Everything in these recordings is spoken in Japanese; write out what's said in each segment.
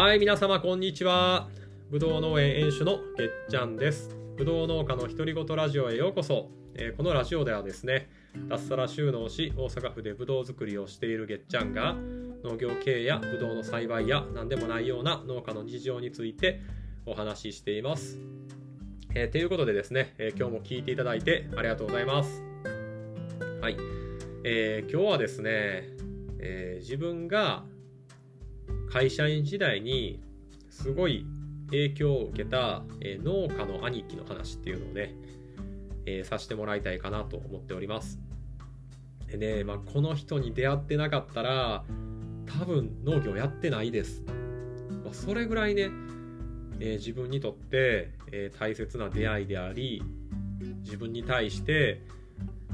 はい、皆様こんにちは。ぶどう農園園主のげっちゃんです。ぶどう農家の独り言ラジオへようこそ。えーこのラジオではですね、脱サラ収納し、大阪府でぶどう作りをしているげっちゃんが、農業経営やぶどうの栽培や何でもないような農家の事情についてお話ししています。えーということでですね、えー今日も聞いていただいてありがとうございます。はい。えー今日はですね、え自分が会社員時代にすごい影響を受けた、えー農家の兄貴の話っていうのをね、えーさせてもらいたいかなと思っております。でね、まあ、この人に出会ってなかったら多分農業やってないです。まあ、それぐらいね、えー自分にとって、え大切な出会いであり自分に対して、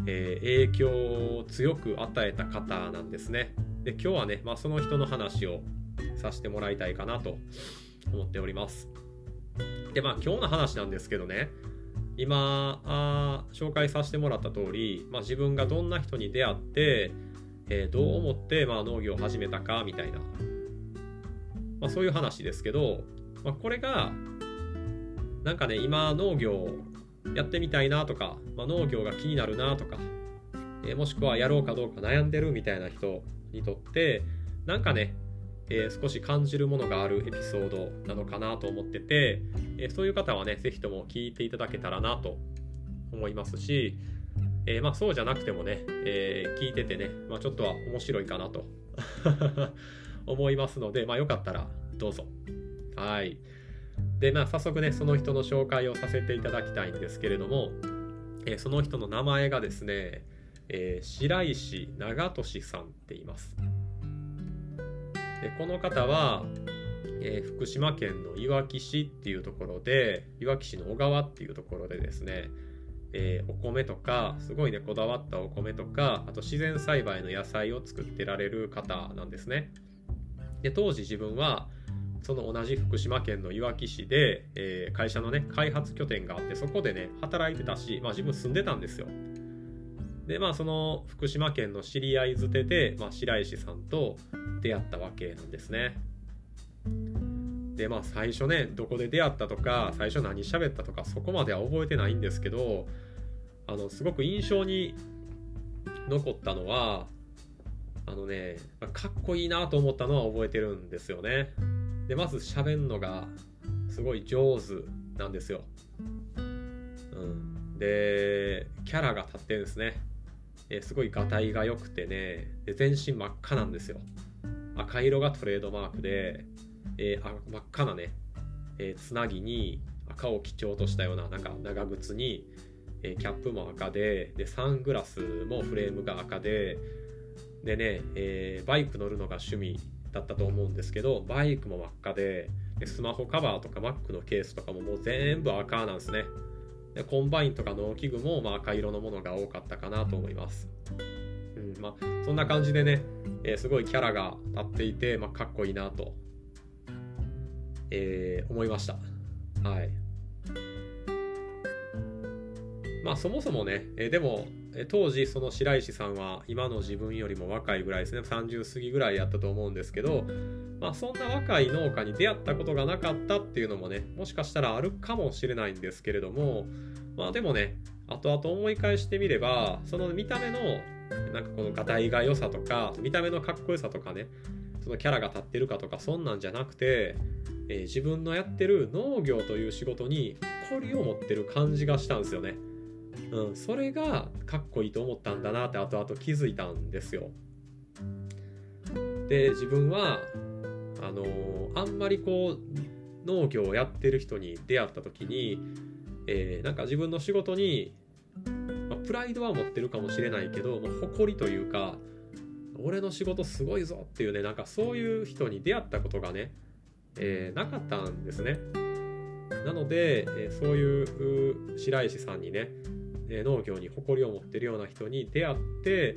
え影響を強く与えた方なんですね。で今日はね、まあ、その人の話をさせてもらいたいかなと思っております。でまあ今日の話なんですけどね今あ紹介させてもらった通り、まあ、自分がどんな人に出会って、えーどう思って、まあ、農業を始めたかみたいな、まあ、そういう話ですけど、まあ、これがなんかね今農業やってみたいなとか、まあ、農業が気になるなとか、えーもしくはやろうかどうか悩んでるみたいな人にとってなんかね、えー少し感じるものがあるエピソードなのかなと思ってて、えーそういう方はね是非とも聞いていただけたらなと思いますし、えーまあ、そうじゃなくてもね、えー聞いててね、まあ、ちょっとは面白いかなと 思いますので、まあ、よかったらどうぞ。はい。で、まあ、早速ね、その人の紹介をさせていただきたいんですけれども、えーその人の名前がですね、えー白石長俊さんって言います。でこの方は、えー福島県のいわき市っていうところでいわき市の小川っていうところでですね、えーお米とかすごいねこだわったお米とかあと自然栽培の野菜を作ってられる方なんですね。で当時自分はその同じ福島県のいわき市で、えー会社のね開発拠点があってそこでね働いてたし、まあ、自分住んでたんですよ。でまあその福島県の知り合いづてで、まあ、白石さんと出会ったわけなんですね。でまあ最初ねどこで出会ったとか最初何喋ったとかそこまでは覚えてないんですけどあのすごく印象に残ったのはあのねかっこいいなと思ったのは覚えてるんですよね。でまず喋るのがすごい上手なんですよ。うん、でキャラが立ってるんですね。えすごいがたいが良くてねで全身真っ赤なんですよ。赤色がトレードマークで、えーあ真っ赤なね、えーつなぎに赤を基調としたようななんか長靴に、えーキャップも赤ででサングラスもフレームが赤ででね、えバイク乗るのが趣味だったと思うんですけどバイクも真っ赤ででスマホカバーとか Mac のケースとかももう全部赤なんですね。でコンバインとか農機具もまあ赤色のものが多かったかなと思います、まあ、そんな感じでね、えーすごいキャラが立っていて、まあ、かっこいいなと、えー思いました。はい。まあそもそもね、えーでも当時その白石さんは今の自分よりも若いぐらいですね。30過ぎぐらいやったと思うんですけどまあそんな若い農家に出会ったことがなかったっていうのもねもしかしたらあるかもしれないんですけれどもまあでもね後々思い返してみればその見た目のなんかこのがたいが良さとか見た目のかっこよさとかねそのキャラが立ってるかとかそんなんじゃなくて、えー自分のやってる農業という仕事に誇りを持ってる感じがしたんですよね。うん、それがかっこいいと思ったんだなって後々気づいたんですよ。で自分はあのーあんまりこう農業をやってる人に出会った時に、えーなんか自分の仕事に、プライドは持ってるかもしれないけど、まあ誇りというか俺の仕事すごいぞっていうねなんかそういう人に出会ったことがね、えーなかったんですね。なので、えーそういう白石さんにね、えー農業に誇りを持ってるような人に出会って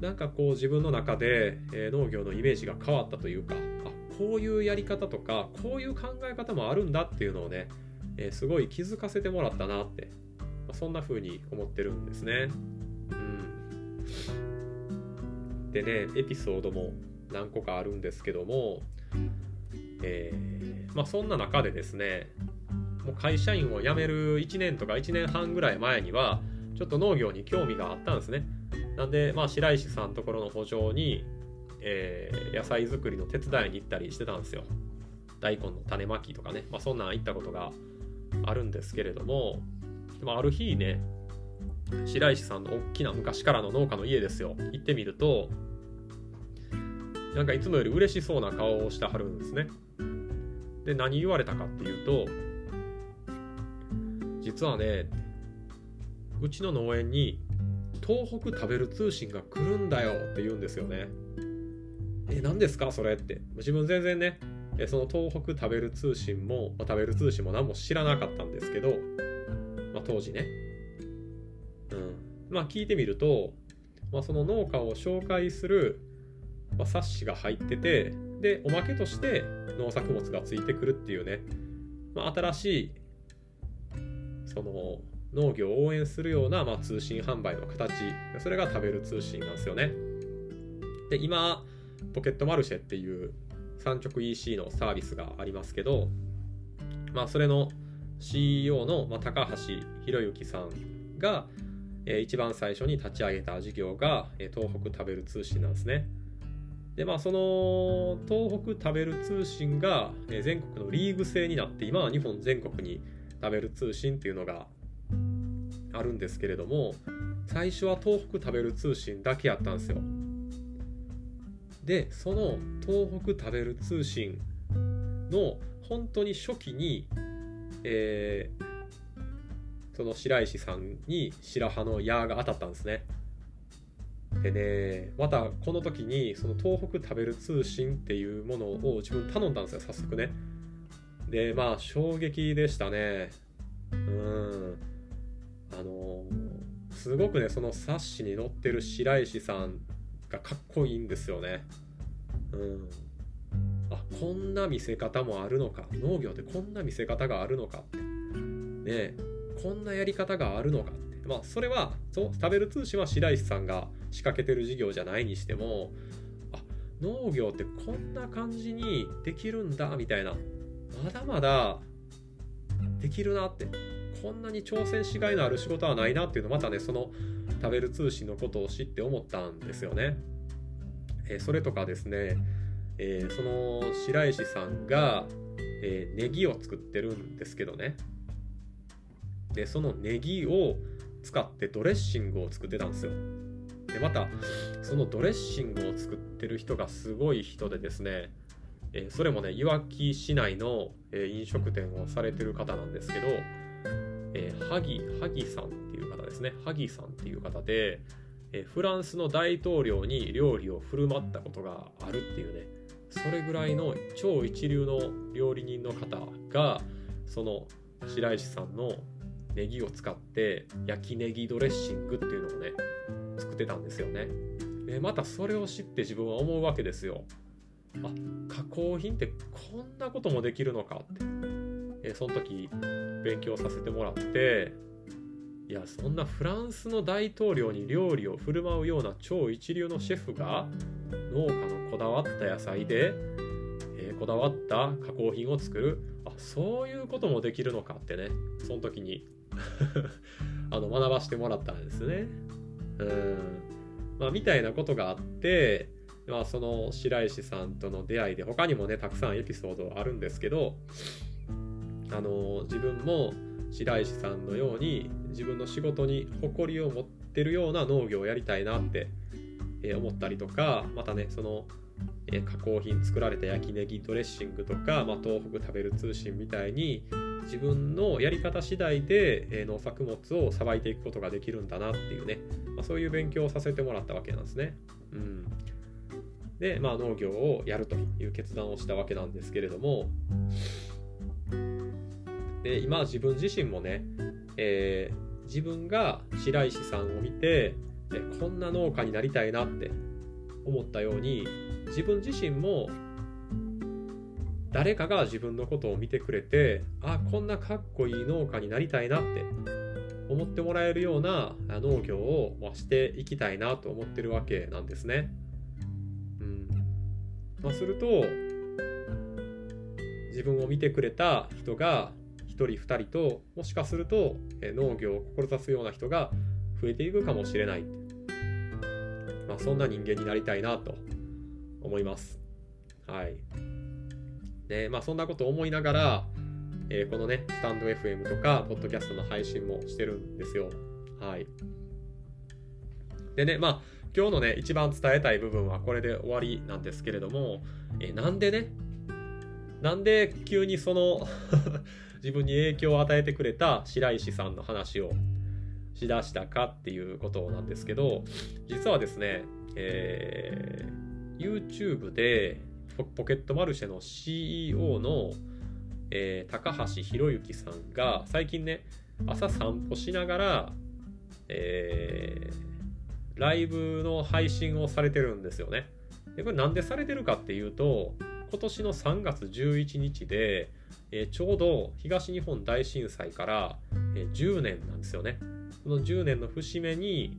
なんかこう自分の中で、えー農業のイメージが変わったというかあこういうやり方とかこういう考え方もあるんだっていうのをね、えすごい気づかせてもらったなって、そんな風に思ってるんですね。うん、でねエピソードも何個かあるんですけどもえー、まあ、そんな中でですねもう会社員を辞める1年とか1年半ぐらい前にはちょっと農業に興味があったんですね。なんで、まあ、白石さんのところの補助に、えー、野菜作りの手伝いに行ったりしてたんですよ。大根の種まきとかね、まあ、そんなん行ったことがあるんですけれどもでもある日ね白石さんの大きな昔からの農家の家ですよ。行ってみるとなんかいつもより嬉しそうな顔をしてはるんですね。で何言われたかっていうと実はねうちの農園に東北食べる通信が来るんだよって言うんですよね。え何ですか？それって。自分全然ねその東北食べる通信も、食べる通信も何も知らなかったんですけど、まあ、当時ね。うん。まあ聞いてみると、まあ、その農家を紹介する、まあ、冊子が入っててでおまけとして農作物がついてくるっていうね、まあ、新しいその農業を応援するような、まあ、通信販売の形。それが食べる通信なんですよね。で今ポケットマルシェっていう産直 EC のサービスがありますけど、まあ、それの CEO の、ま、高橋博之さんが、え、一番最初に立ち上げた事業が、え、東北食べる通信なんですね。でまあその東北食べる通信が、え、全国のリーグ制になって今は日本全国に食べる通信っていうのがあるんですけれども最初は東北食べる通信だけやったんですよ。でその東北食べる通信の本当に初期に、えー、その白石さんに白羽の矢が当たったんですね。でねまたこの時にその東北食べる通信っていうものを自分頼んだんですよ早速ね。でまあ衝撃でしたね。うんあのー、すごくねその冊子に載ってる白石さんがかっこいいんですよね。うん。あこんな見せ方もあるのか。農業ってこんな見せ方があるのかって。ねこんなやり方があるのかって。まあそれはそう食べる通信は白石さんが仕掛けてる事業じゃないにしてもあ農業ってこんな感じにできるんだみたいな。まだまだできるなって。こんなに挑戦しがいのある仕事はないなっていうのまたねその食べる通信のことを知って思ったんですよね。えー、それとかですね、えー、その白石さんが、えー、ネギを作ってるんですけどね。でそのネギを使ってドレッシングを作ってたんですよ。でまたそのドレッシングを作ってる人がすごい人でですね、えー、それもねいわき市内の、え、飲食店をされてる方なんですけど、えー、萩萩さんっていう方ですね。萩さんっていう方で、えフランスの大統領に料理を振る舞ったことがあるっていうねそれぐらいの超一流の料理人の方がその白石さんのネギを使って焼きネギドレッシングっていうのをね作ってたんですよね。でまたそれを知って自分は思うわけですよ。あ加工品ってこんなこともできるのかって。えその時勉強させてもらっていやそんなフランスの大統領に料理を振る舞うような超一流のシェフが農家のこだわった野菜で、えー、こだわった加工品を作る。あそういうこともできるのかってね。その時に あの学ばしてもらったんですね。うん。まあ、みたいなことがあって、まあ、その白石さんとの出会いで他にもねたくさんエピソードあるんですけどあの自分も白石さんのように自分の仕事に誇りを持ってるような農業をやりたいなって思ったりとかまたねその加工品作られた焼きネギドレッシングとか、まあ、東北食べる通信みたいに自分のやり方次第で農作物をさばいていくことができるんだなっていうね、まあ、そういう勉強をさせてもらったわけなんですね。うん、で、まあ、農業をやるという決断をしたわけなんですけれどもで今自分自身もね、えー、自分が白石さんを見てこんな農家になりたいなって思ったように自分自身も誰かが自分のことを見てくれてあこんなかっこいい農家になりたいなって思ってもらえるような農業をしていきたいなと思ってるわけなんですね。うんまあ、すると自分を見てくれた人が人2人ともしかすると、農業を志すような人が増えていくかもしれない、まあ、そんな人間になりたいなと思います。はい。で、まあそんなことを思いながら、えー、このね、スタンド FM とか、ポッドキャストの配信もしてるんですよ。はい。でね、まあ、今日のね、一番伝えたい部分はこれで終わりなんですけれども、えー、なんでね、なんで急にその 自分に影響を与えてくれた白石さんの話をしだしたかっていうことなんですけど、実はですね、えー、YouTube でポケットマルシェの CEO の、えー、高橋博之さんが最近ね朝散歩しながら、えー、ライブの配信をされてるんですよね。でこれなんでされてるかっていうと今年の3月11日で、えー、ちょうど東日本大震災から、えー、10年なんですよね。その10年の節目に、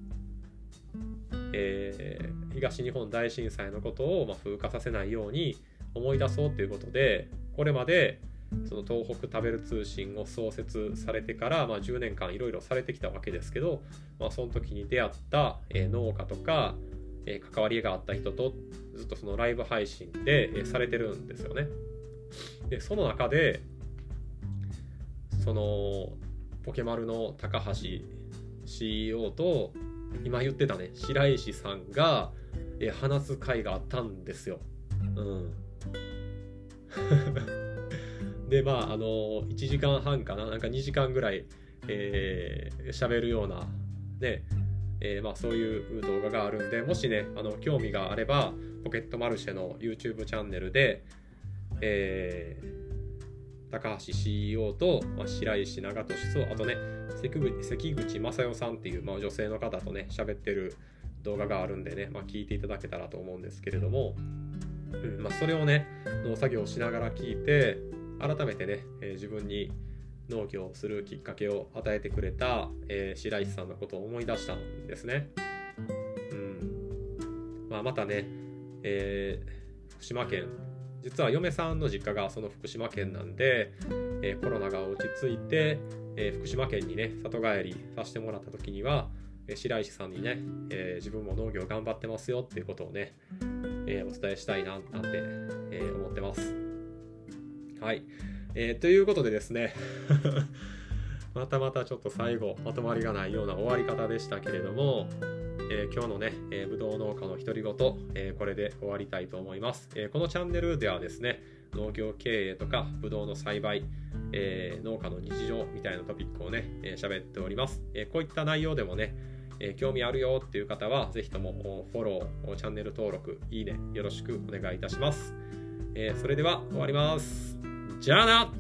えー、東日本大震災のことを、まあ、風化させないように思い出そうということでこれまでその東北食べる通信を創設されてから、まあ、10年間いろいろされてきたわけですけど、まあ、その時に出会った、えー、農家とか、えー、関わりがあった人とずっとそのライブ配信で、え、されてるんですよね。でその中でそのポケマルの高橋 CEO と今言ってたね白石さんが、え、話す会があったんですよ。うん、でまああの1時間半かななんか2時間ぐらい喋、えー、るようなねえー、まあ、そういう動画があるんでもしねあの興味があればポケットマルシェの YouTube チャンネルで、えー、高橋 CEO と、まあ、白石長俊とあとね関口正代さんっていう、まあ、女性の方とね喋ってる動画があるんでね、まあ、聞いていただけたらと思うんですけれども、うんまあ、それをね農作業しながら聞いて改めてね、えー、自分に農業をするきっかけを与えてくれた、えー、白石さんのことを思い出したんですね。うんまあ、またね、えー、福島県実は嫁さんの実家がその福島県なんで、えー、コロナが落ち着いて、えー、福島県にね里帰りさせてもらった時には、え、白石さんにね、え自分も農業頑張ってますよっていうことをね、えお伝えしたいななんて、え思ってます。はい。え、ということでですね またまたちょっと最後まとまりがないような終わり方でしたけれども、えー、今日のね、えー、ぶどう農家の独り言、えー、これで終わりたいと思います、えこのチャンネルではですね農業経営とかぶどうの栽培、え農家の日常みたいなトピックをね喋、えっております、えこういった内容でもねえ興味あるよっていう方は、ぜひともフォロー、チャンネル登録、いいね、よろしくお願いいたします。えそれでは終わります。じゃあな